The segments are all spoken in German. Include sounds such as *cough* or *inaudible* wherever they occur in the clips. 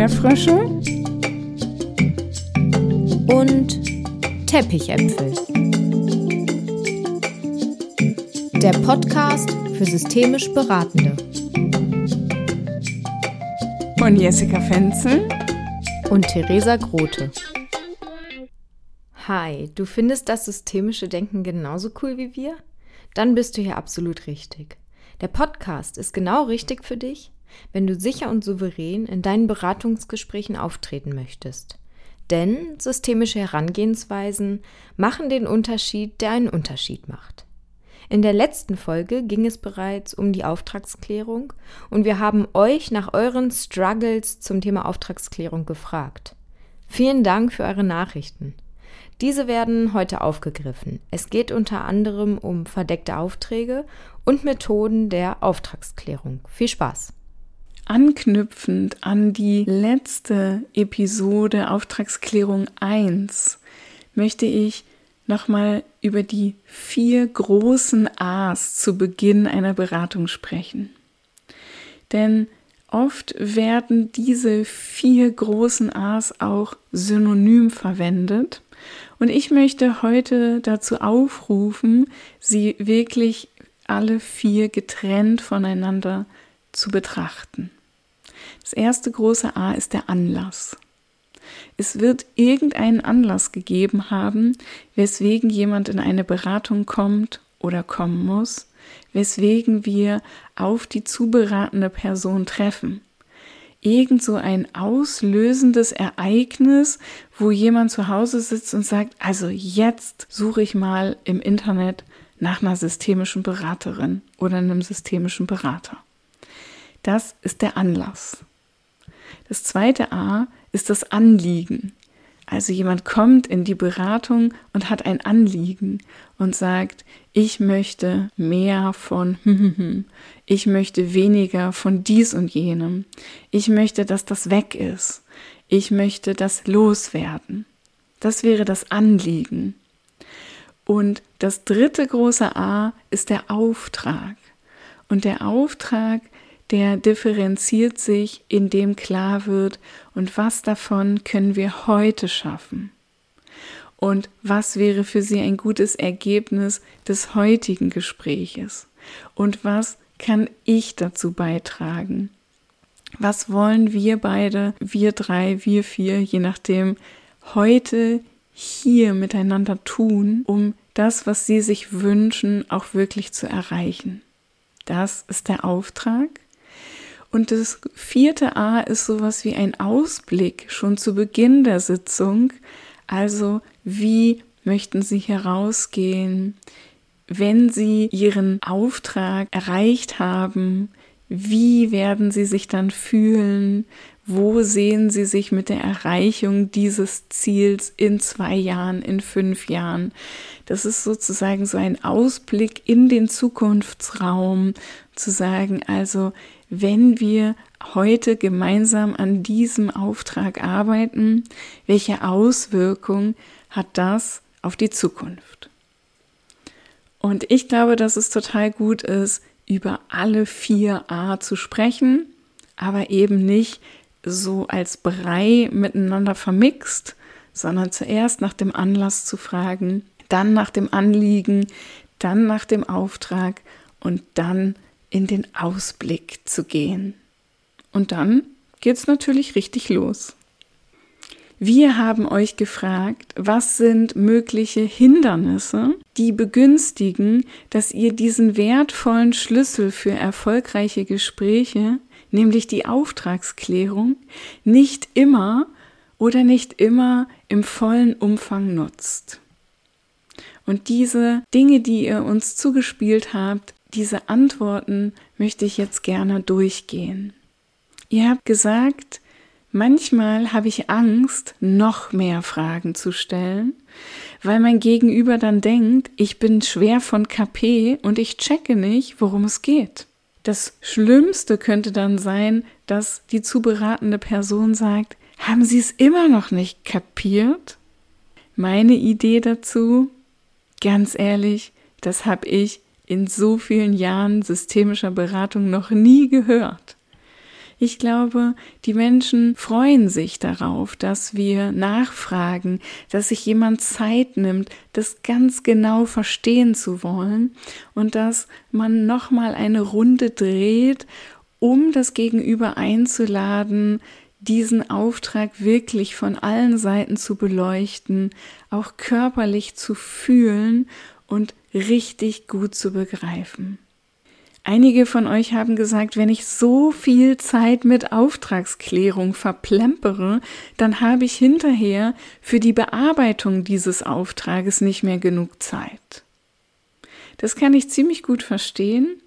Erdbeerfrösche und Teppichäpfel. Der Podcast für systemisch Beratende. Von Jessica Fenzel und Theresa Grote. Hi, du findest das systemische Denken genauso cool wie wir? Dann bist du hier absolut richtig. Der Podcast ist genau richtig für dich, wenn du sicher und souverän in deinen Beratungsgesprächen auftreten möchtest. Denn systemische Herangehensweisen machen den Unterschied, der einen Unterschied macht. In der letzten Folge ging es bereits um die Auftragsklärung und wir haben euch nach euren Struggles zum Thema Auftragsklärung gefragt. Vielen Dank für eure Nachrichten. Diese werden heute aufgegriffen. Es geht unter anderem um verdeckte Aufträge und Methoden der Auftragsklärung. Viel Spaß! Anknüpfend an die letzte Episode Auftragsklärung 1 möchte ich nochmal über die vier großen A's zu Beginn einer Beratung sprechen. Denn oft werden diese vier großen A's auch synonym verwendet und ich möchte heute dazu aufrufen, sie wirklich alle vier getrennt voneinander zu betrachten. Das erste große A ist der Anlass. Es wird irgendeinen Anlass gegeben haben, weswegen jemand in eine Beratung kommt oder kommen muss, weswegen wir auf die zuberatende Person treffen irgend so ein auslösendes Ereignis, wo jemand zu Hause sitzt und sagt, also jetzt suche ich mal im Internet nach einer systemischen Beraterin oder einem systemischen Berater. Das ist der Anlass. Das zweite A ist das Anliegen. Also jemand kommt in die Beratung und hat ein Anliegen und sagt, ich möchte mehr von, *laughs* ich möchte weniger von dies und jenem, ich möchte, dass das weg ist, ich möchte das loswerden. Das wäre das Anliegen. Und das dritte große A ist der Auftrag. Und der Auftrag der differenziert sich, indem klar wird, und was davon können wir heute schaffen? Und was wäre für Sie ein gutes Ergebnis des heutigen Gespräches? Und was kann ich dazu beitragen? Was wollen wir beide, wir drei, wir vier, je nachdem, heute hier miteinander tun, um das, was Sie sich wünschen, auch wirklich zu erreichen? Das ist der Auftrag. Und das vierte A ist sowas wie ein Ausblick schon zu Beginn der Sitzung. Also wie möchten Sie herausgehen, wenn Sie Ihren Auftrag erreicht haben? Wie werden Sie sich dann fühlen? Wo sehen Sie sich mit der Erreichung dieses Ziels in zwei Jahren, in fünf Jahren? Das ist sozusagen so ein Ausblick in den Zukunftsraum, zu sagen, also wenn wir heute gemeinsam an diesem Auftrag arbeiten, welche Auswirkung hat das auf die Zukunft? Und ich glaube, dass es total gut ist, über alle vier A zu sprechen, aber eben nicht so als Brei miteinander vermixt, sondern zuerst nach dem Anlass zu fragen, dann nach dem Anliegen, dann nach dem Auftrag und dann in den Ausblick zu gehen. Und dann geht's natürlich richtig los. Wir haben euch gefragt, was sind mögliche Hindernisse, die begünstigen, dass ihr diesen wertvollen Schlüssel für erfolgreiche Gespräche, nämlich die Auftragsklärung, nicht immer oder nicht immer im vollen Umfang nutzt. Und diese Dinge, die ihr uns zugespielt habt, diese Antworten möchte ich jetzt gerne durchgehen. Ihr habt gesagt, manchmal habe ich Angst, noch mehr Fragen zu stellen, weil mein Gegenüber dann denkt, ich bin schwer von KP und ich checke nicht, worum es geht. Das Schlimmste könnte dann sein, dass die zu beratende Person sagt, haben Sie es immer noch nicht kapiert? Meine Idee dazu, ganz ehrlich, das habe ich in so vielen Jahren systemischer Beratung noch nie gehört. Ich glaube, die Menschen freuen sich darauf, dass wir nachfragen, dass sich jemand Zeit nimmt, das ganz genau verstehen zu wollen und dass man nochmal eine Runde dreht, um das Gegenüber einzuladen, diesen Auftrag wirklich von allen Seiten zu beleuchten, auch körperlich zu fühlen und richtig gut zu begreifen. Einige von euch haben gesagt, wenn ich so viel Zeit mit Auftragsklärung verplempere, dann habe ich hinterher für die Bearbeitung dieses Auftrages nicht mehr genug Zeit. Das kann ich ziemlich gut verstehen.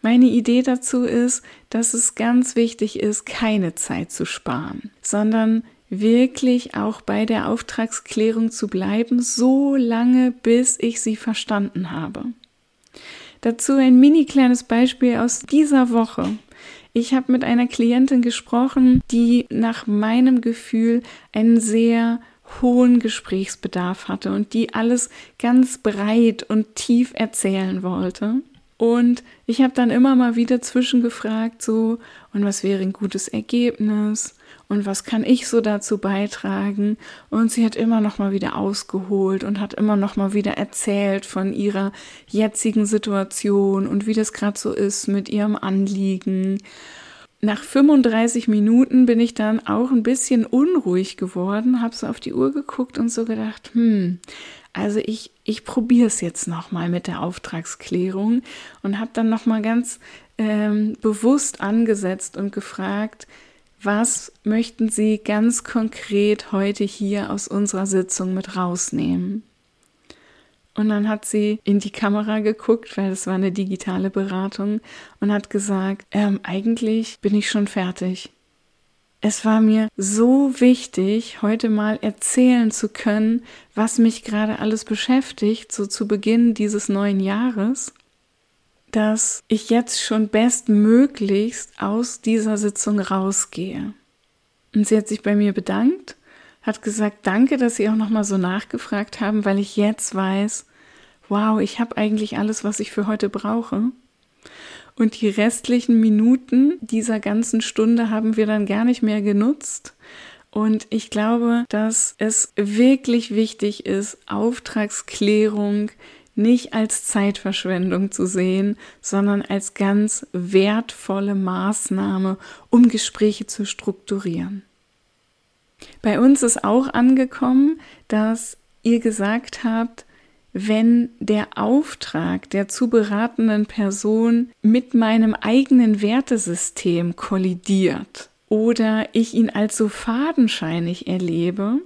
Meine Idee dazu ist, dass es ganz wichtig ist, keine Zeit zu sparen, sondern wirklich auch bei der Auftragsklärung zu bleiben, so lange, bis ich sie verstanden habe. Dazu ein mini kleines Beispiel aus dieser Woche. Ich habe mit einer Klientin gesprochen, die nach meinem Gefühl einen sehr hohen Gesprächsbedarf hatte und die alles ganz breit und tief erzählen wollte. Und ich habe dann immer mal wieder zwischengefragt, so, und was wäre ein gutes Ergebnis? und was kann ich so dazu beitragen? Und sie hat immer noch mal wieder ausgeholt und hat immer noch mal wieder erzählt von ihrer jetzigen Situation und wie das gerade so ist mit ihrem Anliegen. Nach 35 Minuten bin ich dann auch ein bisschen unruhig geworden, habe so auf die Uhr geguckt und so gedacht, hm, also ich, ich probiere es jetzt nochmal mit der Auftragsklärung und habe dann nochmal ganz ähm, bewusst angesetzt und gefragt, was möchten Sie ganz konkret heute hier aus unserer Sitzung mit rausnehmen? Und dann hat sie in die Kamera geguckt, weil es war eine digitale Beratung, und hat gesagt, ähm, eigentlich bin ich schon fertig. Es war mir so wichtig, heute mal erzählen zu können, was mich gerade alles beschäftigt, so zu Beginn dieses neuen Jahres dass ich jetzt schon bestmöglichst aus dieser Sitzung rausgehe. Und sie hat sich bei mir bedankt, hat gesagt, danke, dass Sie auch nochmal so nachgefragt haben, weil ich jetzt weiß, wow, ich habe eigentlich alles, was ich für heute brauche. Und die restlichen Minuten dieser ganzen Stunde haben wir dann gar nicht mehr genutzt. Und ich glaube, dass es wirklich wichtig ist, Auftragsklärung nicht als Zeitverschwendung zu sehen, sondern als ganz wertvolle Maßnahme, um Gespräche zu strukturieren. Bei uns ist auch angekommen, dass ihr gesagt habt, wenn der Auftrag der zu beratenden Person mit meinem eigenen Wertesystem kollidiert oder ich ihn als so fadenscheinig erlebe,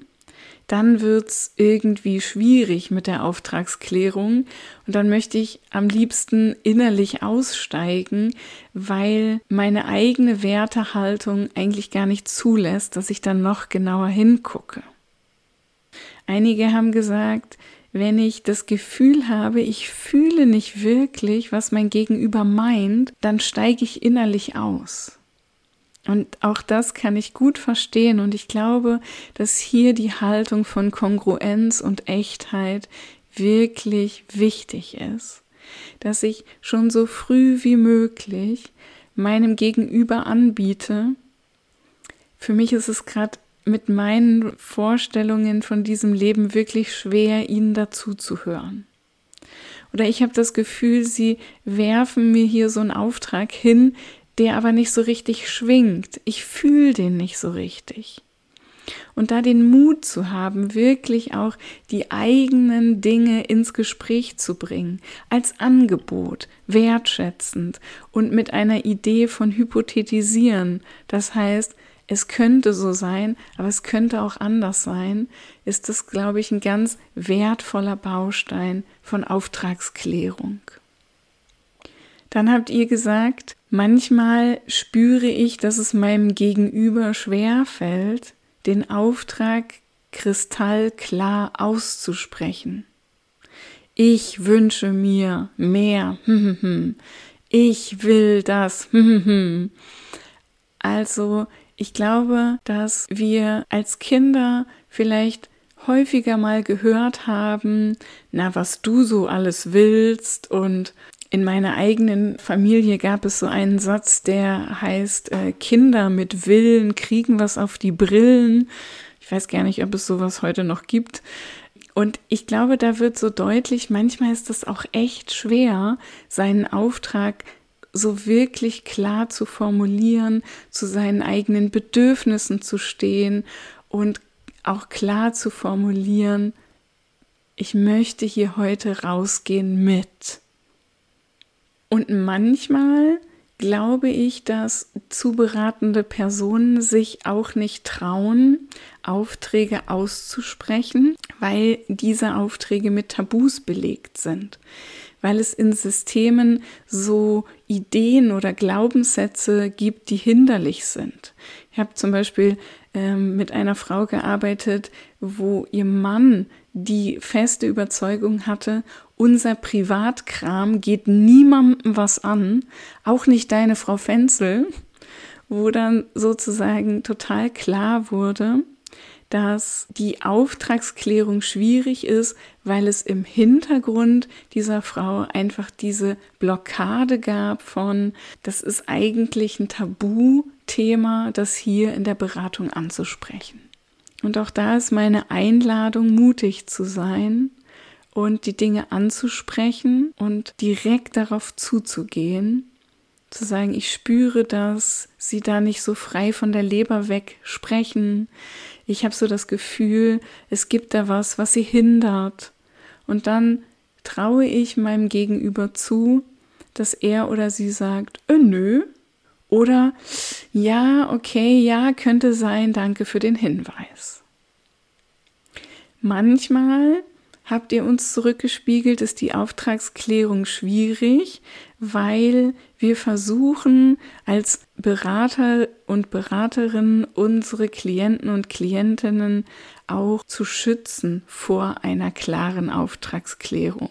dann wird es irgendwie schwierig mit der Auftragsklärung und dann möchte ich am liebsten innerlich aussteigen, weil meine eigene Wertehaltung eigentlich gar nicht zulässt, dass ich dann noch genauer hingucke. Einige haben gesagt, wenn ich das Gefühl habe, ich fühle nicht wirklich, was mein Gegenüber meint, dann steige ich innerlich aus. Und auch das kann ich gut verstehen. Und ich glaube, dass hier die Haltung von Kongruenz und Echtheit wirklich wichtig ist. Dass ich schon so früh wie möglich meinem Gegenüber anbiete. Für mich ist es gerade mit meinen Vorstellungen von diesem Leben wirklich schwer, ihnen dazu zu hören. Oder ich habe das Gefühl, sie werfen mir hier so einen Auftrag hin, der aber nicht so richtig schwingt. Ich fühle den nicht so richtig. Und da den Mut zu haben, wirklich auch die eigenen Dinge ins Gespräch zu bringen, als Angebot, wertschätzend und mit einer Idee von Hypothetisieren, das heißt, es könnte so sein, aber es könnte auch anders sein, ist das, glaube ich, ein ganz wertvoller Baustein von Auftragsklärung. Dann habt ihr gesagt, manchmal spüre ich, dass es meinem Gegenüber schwer fällt, den Auftrag kristallklar auszusprechen. Ich wünsche mir mehr. *laughs* Ich will das. *laughs* Also, ich glaube, dass wir als Kinder vielleicht häufiger mal gehört haben, na, was du so alles willst und in meiner eigenen Familie gab es so einen Satz, der heißt, äh, Kinder mit Willen kriegen was auf die Brillen. Ich weiß gar nicht, ob es sowas heute noch gibt. Und ich glaube, da wird so deutlich, manchmal ist es auch echt schwer, seinen Auftrag so wirklich klar zu formulieren, zu seinen eigenen Bedürfnissen zu stehen und auch klar zu formulieren, ich möchte hier heute rausgehen mit. Und manchmal glaube ich, dass zu beratende Personen sich auch nicht trauen, Aufträge auszusprechen, weil diese Aufträge mit Tabus belegt sind, weil es in Systemen so Ideen oder Glaubenssätze gibt, die hinderlich sind. Ich habe zum Beispiel ähm, mit einer Frau gearbeitet, wo ihr Mann die feste Überzeugung hatte, unser Privatkram geht niemandem was an, auch nicht deine Frau Fenzel, wo dann sozusagen total klar wurde, dass die Auftragsklärung schwierig ist, weil es im Hintergrund dieser Frau einfach diese Blockade gab von, das ist eigentlich ein Tabuthema, das hier in der Beratung anzusprechen. Und auch da ist meine Einladung, mutig zu sein und die Dinge anzusprechen und direkt darauf zuzugehen, zu sagen, ich spüre dass sie da nicht so frei von der Leber weg sprechen. Ich habe so das Gefühl, es gibt da was, was sie hindert. Und dann traue ich meinem Gegenüber zu, dass er oder sie sagt, äh, nö. Oder ja, okay, ja, könnte sein, danke für den Hinweis. Manchmal habt ihr uns zurückgespiegelt, ist die Auftragsklärung schwierig, weil wir versuchen, als Berater und Beraterinnen unsere Klienten und Klientinnen auch zu schützen vor einer klaren Auftragsklärung,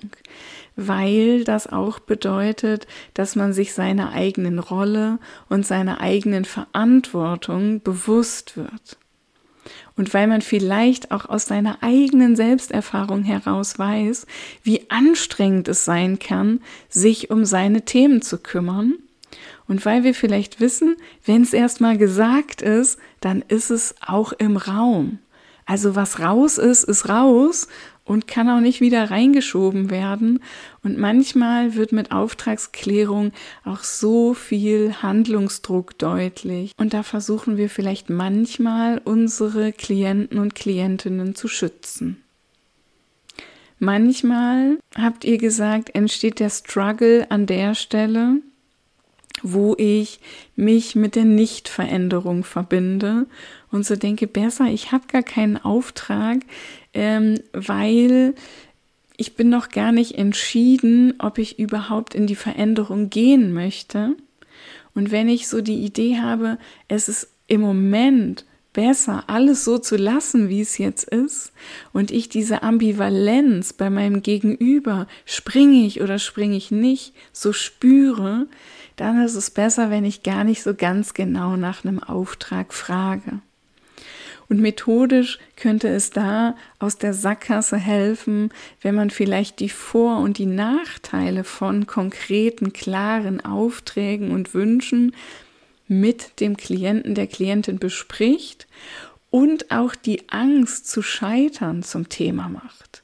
weil das auch bedeutet, dass man sich seiner eigenen Rolle und seiner eigenen Verantwortung bewusst wird und weil man vielleicht auch aus seiner eigenen Selbsterfahrung heraus weiß, wie anstrengend es sein kann, sich um seine Themen zu kümmern. Und weil wir vielleicht wissen, wenn es erstmal gesagt ist, dann ist es auch im Raum. Also was raus ist, ist raus und kann auch nicht wieder reingeschoben werden. Und manchmal wird mit Auftragsklärung auch so viel Handlungsdruck deutlich. Und da versuchen wir vielleicht manchmal unsere Klienten und Klientinnen zu schützen. Manchmal, habt ihr gesagt, entsteht der Struggle an der Stelle, wo ich mich mit der Nichtveränderung verbinde und so denke, besser, ich habe gar keinen Auftrag, ähm, weil ich bin noch gar nicht entschieden, ob ich überhaupt in die Veränderung gehen möchte. Und wenn ich so die Idee habe, es ist im Moment besser, alles so zu lassen, wie es jetzt ist, und ich diese Ambivalenz bei meinem Gegenüber, springe ich oder springe ich nicht, so spüre, dann ist es besser, wenn ich gar nicht so ganz genau nach einem Auftrag frage. Und methodisch könnte es da aus der Sackgasse helfen, wenn man vielleicht die Vor- und die Nachteile von konkreten, klaren Aufträgen und Wünschen mit dem Klienten, der Klientin bespricht und auch die Angst zu scheitern zum Thema macht.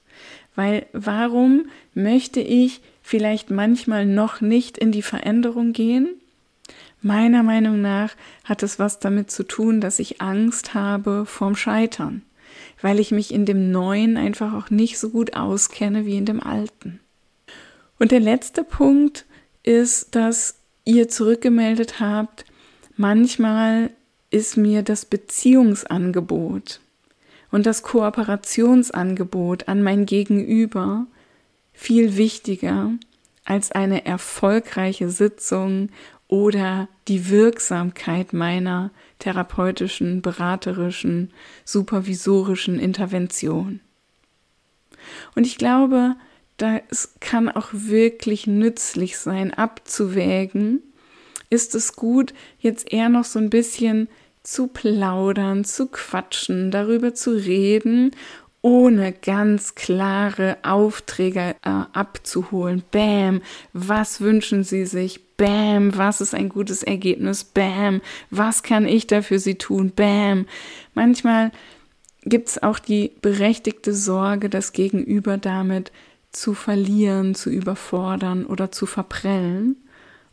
Weil warum möchte ich vielleicht manchmal noch nicht in die Veränderung gehen? Meiner Meinung nach hat es was damit zu tun, dass ich Angst habe vorm Scheitern, weil ich mich in dem Neuen einfach auch nicht so gut auskenne wie in dem Alten. Und der letzte Punkt ist, dass ihr zurückgemeldet habt, manchmal ist mir das Beziehungsangebot und das Kooperationsangebot an mein Gegenüber viel wichtiger als eine erfolgreiche Sitzung oder die Wirksamkeit meiner therapeutischen, beraterischen, supervisorischen Intervention. Und ich glaube, das kann auch wirklich nützlich sein, abzuwägen, ist es gut, jetzt eher noch so ein bisschen zu plaudern, zu quatschen, darüber zu reden ohne ganz klare Aufträge äh, abzuholen. Bam, was wünschen Sie sich? Bam, was ist ein gutes Ergebnis? Bam, was kann ich da für Sie tun? Bam. Manchmal gibt es auch die berechtigte Sorge, das Gegenüber damit zu verlieren, zu überfordern oder zu verprellen.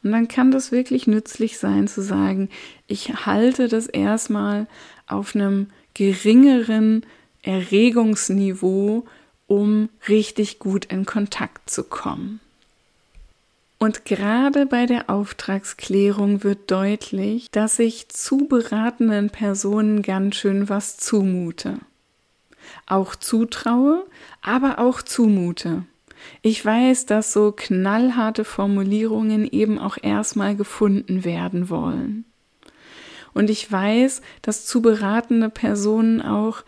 Und dann kann das wirklich nützlich sein zu sagen, ich halte das erstmal auf einem geringeren Erregungsniveau, um richtig gut in Kontakt zu kommen. Und gerade bei der Auftragsklärung wird deutlich, dass ich zu beratenden Personen ganz schön was zumute. Auch zutraue, aber auch zumute. Ich weiß, dass so knallharte Formulierungen eben auch erstmal gefunden werden wollen. Und ich weiß, dass zu beratende Personen auch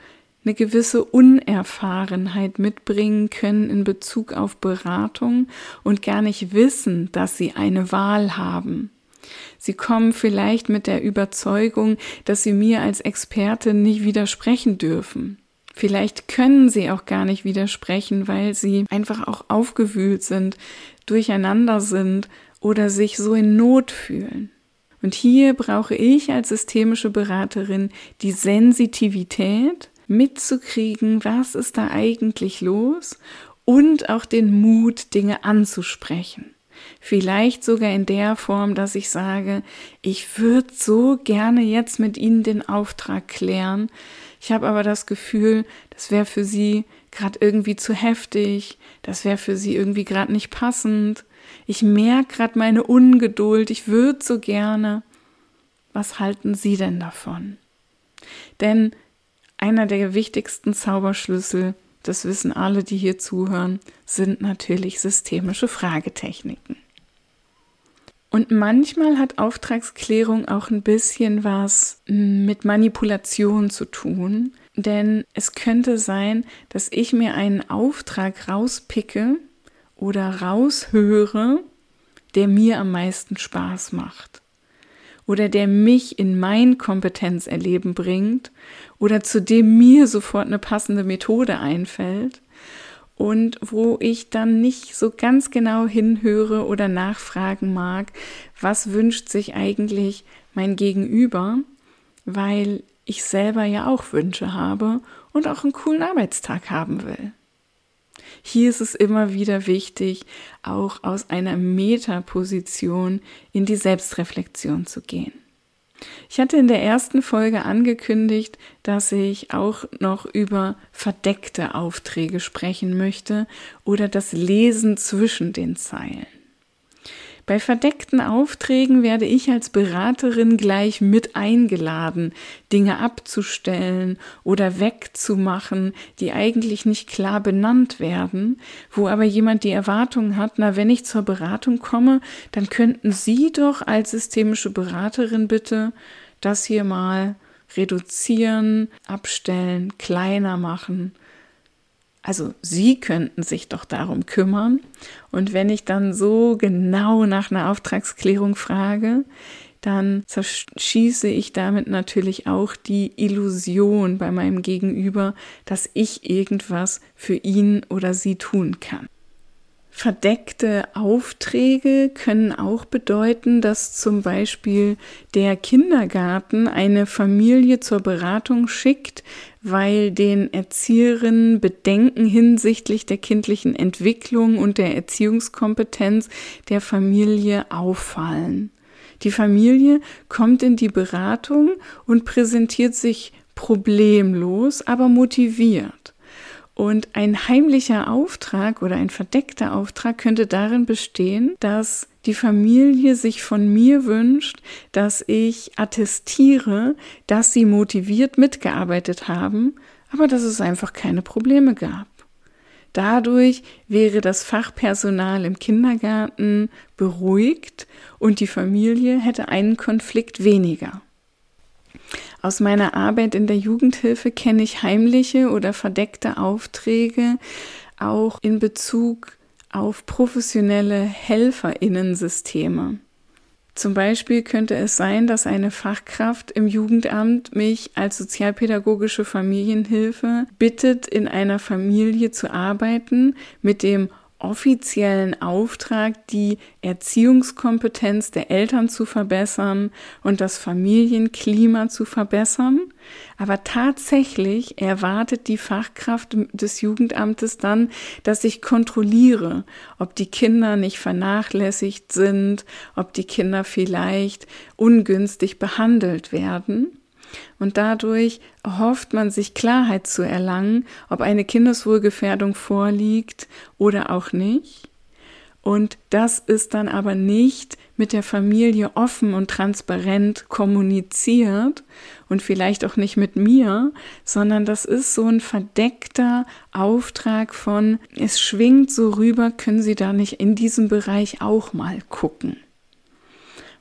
eine gewisse Unerfahrenheit mitbringen können in Bezug auf Beratung und gar nicht wissen, dass sie eine Wahl haben. Sie kommen vielleicht mit der Überzeugung, dass sie mir als Expertin nicht widersprechen dürfen. Vielleicht können sie auch gar nicht widersprechen, weil sie einfach auch aufgewühlt sind, durcheinander sind oder sich so in Not fühlen. Und hier brauche ich als systemische Beraterin die Sensitivität, mitzukriegen, was ist da eigentlich los und auch den Mut, Dinge anzusprechen. Vielleicht sogar in der Form, dass ich sage, ich würde so gerne jetzt mit Ihnen den Auftrag klären, ich habe aber das Gefühl, das wäre für sie gerade irgendwie zu heftig, das wäre für sie irgendwie gerade nicht passend. Ich merke gerade meine Ungeduld, ich würde so gerne. Was halten Sie denn davon? Denn einer der wichtigsten Zauberschlüssel, das wissen alle, die hier zuhören, sind natürlich systemische Fragetechniken. Und manchmal hat Auftragsklärung auch ein bisschen was mit Manipulation zu tun, denn es könnte sein, dass ich mir einen Auftrag rauspicke oder raushöre, der mir am meisten Spaß macht oder der mich in mein Kompetenzerleben bringt oder zu dem mir sofort eine passende Methode einfällt und wo ich dann nicht so ganz genau hinhöre oder nachfragen mag, was wünscht sich eigentlich mein Gegenüber, weil ich selber ja auch Wünsche habe und auch einen coolen Arbeitstag haben will. Hier ist es immer wieder wichtig, auch aus einer Metaposition in die Selbstreflexion zu gehen. Ich hatte in der ersten Folge angekündigt, dass ich auch noch über verdeckte Aufträge sprechen möchte oder das Lesen zwischen den Zeilen. Bei verdeckten Aufträgen werde ich als Beraterin gleich mit eingeladen, Dinge abzustellen oder wegzumachen, die eigentlich nicht klar benannt werden, wo aber jemand die Erwartung hat, na, wenn ich zur Beratung komme, dann könnten Sie doch als systemische Beraterin bitte das hier mal reduzieren, abstellen, kleiner machen also Sie könnten sich doch darum kümmern. Und wenn ich dann so genau nach einer Auftragsklärung frage, dann zerschieße ich damit natürlich auch die Illusion bei meinem Gegenüber, dass ich irgendwas für ihn oder sie tun kann. Verdeckte Aufträge können auch bedeuten, dass zum Beispiel der Kindergarten eine Familie zur Beratung schickt, weil den Erzieherinnen Bedenken hinsichtlich der kindlichen Entwicklung und der Erziehungskompetenz der Familie auffallen. Die Familie kommt in die Beratung und präsentiert sich problemlos, aber motiviert. Und ein heimlicher Auftrag oder ein verdeckter Auftrag könnte darin bestehen, dass die Familie sich von mir wünscht, dass ich attestiere, dass sie motiviert mitgearbeitet haben, aber dass es einfach keine Probleme gab. Dadurch wäre das Fachpersonal im Kindergarten beruhigt und die Familie hätte einen Konflikt weniger. Aus meiner Arbeit in der Jugendhilfe kenne ich heimliche oder verdeckte Aufträge auch in Bezug auf professionelle Helferinnensysteme. Zum Beispiel könnte es sein, dass eine Fachkraft im Jugendamt mich als sozialpädagogische Familienhilfe bittet, in einer Familie zu arbeiten mit dem offiziellen Auftrag, die Erziehungskompetenz der Eltern zu verbessern und das Familienklima zu verbessern. Aber tatsächlich erwartet die Fachkraft des Jugendamtes dann, dass ich kontrolliere, ob die Kinder nicht vernachlässigt sind, ob die Kinder vielleicht ungünstig behandelt werden. Und dadurch hofft man sich Klarheit zu erlangen, ob eine Kindeswohlgefährdung vorliegt oder auch nicht. Und das ist dann aber nicht mit der Familie offen und transparent kommuniziert und vielleicht auch nicht mit mir, sondern das ist so ein verdeckter Auftrag von, es schwingt so rüber, können Sie da nicht in diesem Bereich auch mal gucken.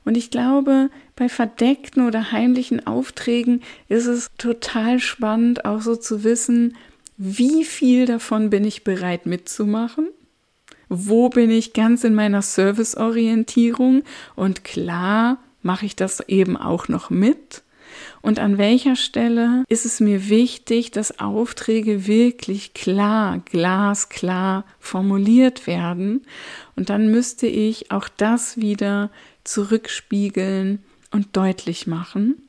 Und ich glaube, bei verdeckten oder heimlichen Aufträgen ist es total spannend, auch so zu wissen, wie viel davon bin ich bereit mitzumachen? Wo bin ich ganz in meiner Serviceorientierung? Und klar, mache ich das eben auch noch mit? Und an welcher Stelle ist es mir wichtig, dass Aufträge wirklich klar, glasklar formuliert werden? Und dann müsste ich auch das wieder zurückspiegeln und deutlich machen.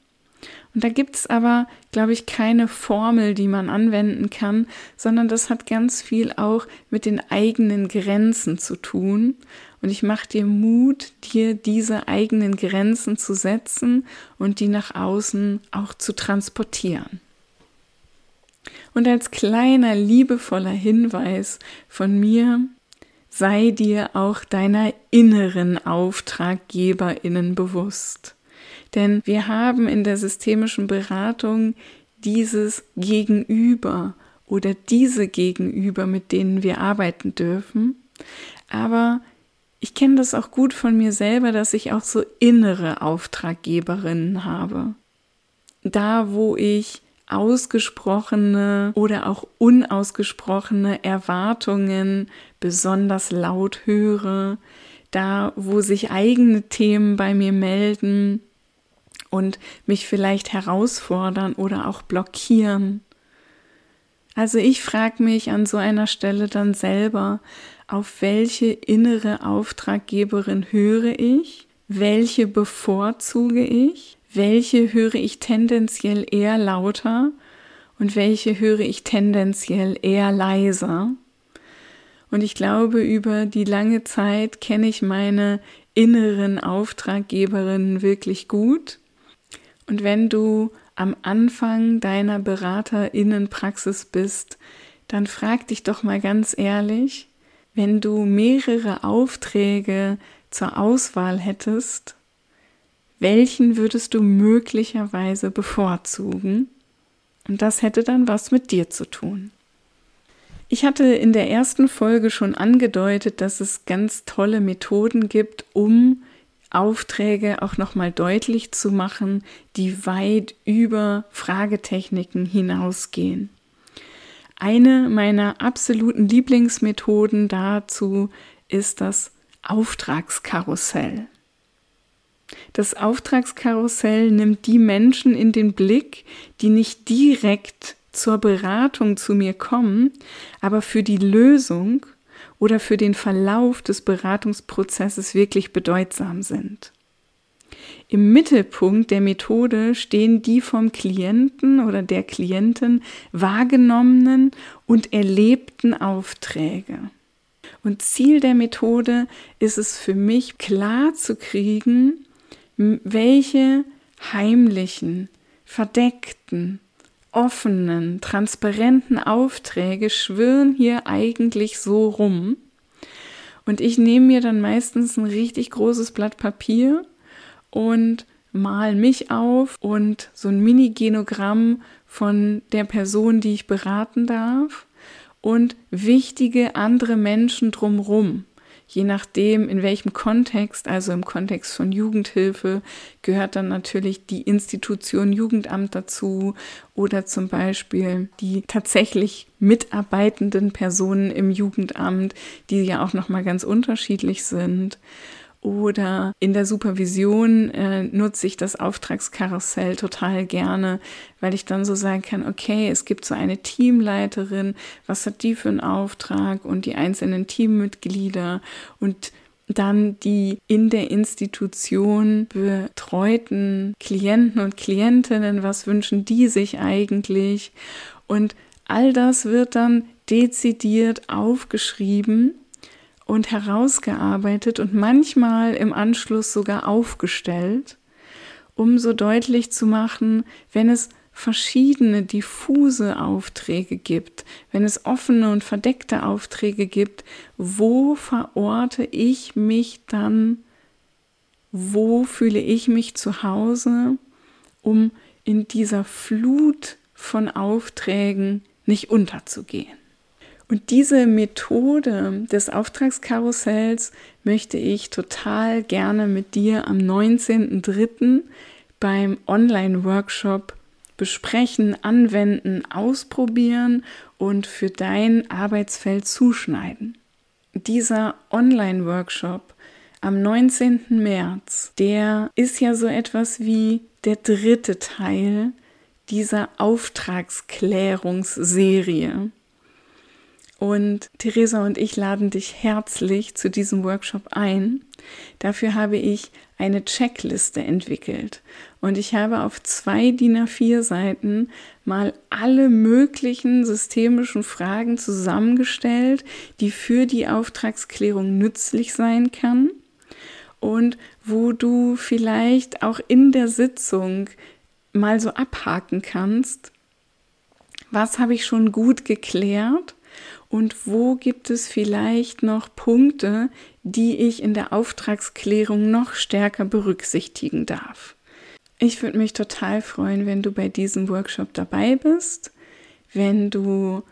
Und da gibt es aber, glaube ich, keine Formel, die man anwenden kann, sondern das hat ganz viel auch mit den eigenen Grenzen zu tun. Und ich mache dir Mut, dir diese eigenen Grenzen zu setzen und die nach außen auch zu transportieren. Und als kleiner liebevoller Hinweis von mir, sei dir auch deiner inneren Auftraggeberinnen bewusst. Denn wir haben in der systemischen Beratung dieses Gegenüber oder diese Gegenüber, mit denen wir arbeiten dürfen. Aber ich kenne das auch gut von mir selber, dass ich auch so innere Auftraggeberinnen habe. Da, wo ich ausgesprochene oder auch unausgesprochene Erwartungen besonders laut höre, da, wo sich eigene Themen bei mir melden, und mich vielleicht herausfordern oder auch blockieren. Also ich frage mich an so einer Stelle dann selber, auf welche innere Auftraggeberin höre ich, welche bevorzuge ich, welche höre ich tendenziell eher lauter und welche höre ich tendenziell eher leiser. Und ich glaube, über die lange Zeit kenne ich meine inneren Auftraggeberinnen wirklich gut und wenn du am Anfang deiner Beraterinnenpraxis bist, dann frag dich doch mal ganz ehrlich, wenn du mehrere Aufträge zur Auswahl hättest, welchen würdest du möglicherweise bevorzugen? Und das hätte dann was mit dir zu tun. Ich hatte in der ersten Folge schon angedeutet, dass es ganz tolle Methoden gibt, um Aufträge auch nochmal deutlich zu machen, die weit über Fragetechniken hinausgehen. Eine meiner absoluten Lieblingsmethoden dazu ist das Auftragskarussell. Das Auftragskarussell nimmt die Menschen in den Blick, die nicht direkt zur Beratung zu mir kommen, aber für die Lösung oder für den Verlauf des Beratungsprozesses wirklich bedeutsam sind. Im Mittelpunkt der Methode stehen die vom Klienten oder der Klientin wahrgenommenen und erlebten Aufträge. Und Ziel der Methode ist es für mich klar zu kriegen, welche heimlichen, verdeckten, offenen, transparenten Aufträge schwirren hier eigentlich so rum. Und ich nehme mir dann meistens ein richtig großes Blatt Papier und mal mich auf und so ein Mini-Genogramm von der Person, die ich beraten darf und wichtige andere Menschen drumrum je nachdem, in welchem Kontext, also im Kontext von Jugendhilfe, gehört dann natürlich die Institution Jugendamt dazu oder zum Beispiel die tatsächlich mitarbeitenden Personen im Jugendamt, die ja auch nochmal ganz unterschiedlich sind. Oder in der Supervision äh, nutze ich das Auftragskarussell total gerne, weil ich dann so sagen kann, okay, es gibt so eine Teamleiterin, was hat die für einen Auftrag und die einzelnen Teammitglieder und dann die in der Institution betreuten Klienten und Klientinnen, was wünschen die sich eigentlich? Und all das wird dann dezidiert aufgeschrieben und herausgearbeitet und manchmal im Anschluss sogar aufgestellt, um so deutlich zu machen, wenn es verschiedene diffuse Aufträge gibt, wenn es offene und verdeckte Aufträge gibt, wo verorte ich mich dann, wo fühle ich mich zu Hause, um in dieser Flut von Aufträgen nicht unterzugehen. Und diese Methode des Auftragskarussells möchte ich total gerne mit dir am 19.03. beim Online-Workshop besprechen, anwenden, ausprobieren und für dein Arbeitsfeld zuschneiden. Dieser Online-Workshop am 19. März, der ist ja so etwas wie der dritte Teil dieser Auftragsklärungsserie. Und Theresa und ich laden dich herzlich zu diesem Workshop ein. Dafür habe ich eine Checkliste entwickelt. Und ich habe auf zwei DIN A4 Seiten mal alle möglichen systemischen Fragen zusammengestellt, die für die Auftragsklärung nützlich sein kann und wo du vielleicht auch in der Sitzung mal so abhaken kannst, was habe ich schon gut geklärt und wo gibt es vielleicht noch Punkte, die ich in der Auftragsklärung noch stärker berücksichtigen darf. Ich würde mich total freuen, wenn du bei diesem Workshop dabei bist, wenn du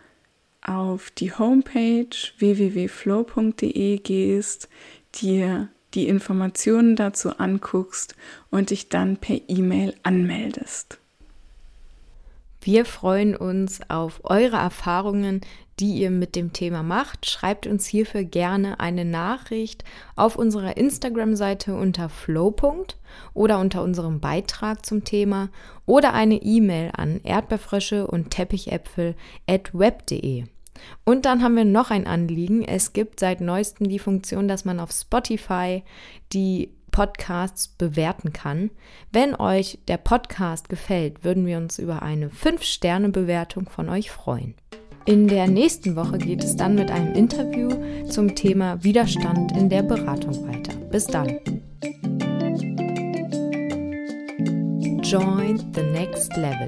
auf die Homepage www.flow.de gehst, dir die Informationen dazu anguckst und dich dann per E-Mail anmeldest. Wir freuen uns auf eure Erfahrungen, die ihr mit dem Thema macht. Schreibt uns hierfür gerne eine Nachricht auf unserer Instagram-Seite unter flow. oder unter unserem Beitrag zum Thema oder eine E-Mail an erdbeerfrösche und teppichäpfel at web.de. Und dann haben wir noch ein Anliegen. Es gibt seit neuestem die Funktion, dass man auf Spotify die Podcasts bewerten kann. Wenn euch der Podcast gefällt, würden wir uns über eine 5-Sterne-Bewertung von euch freuen. In der nächsten Woche geht es dann mit einem Interview zum Thema Widerstand in der Beratung weiter. Bis dann. Join the next level.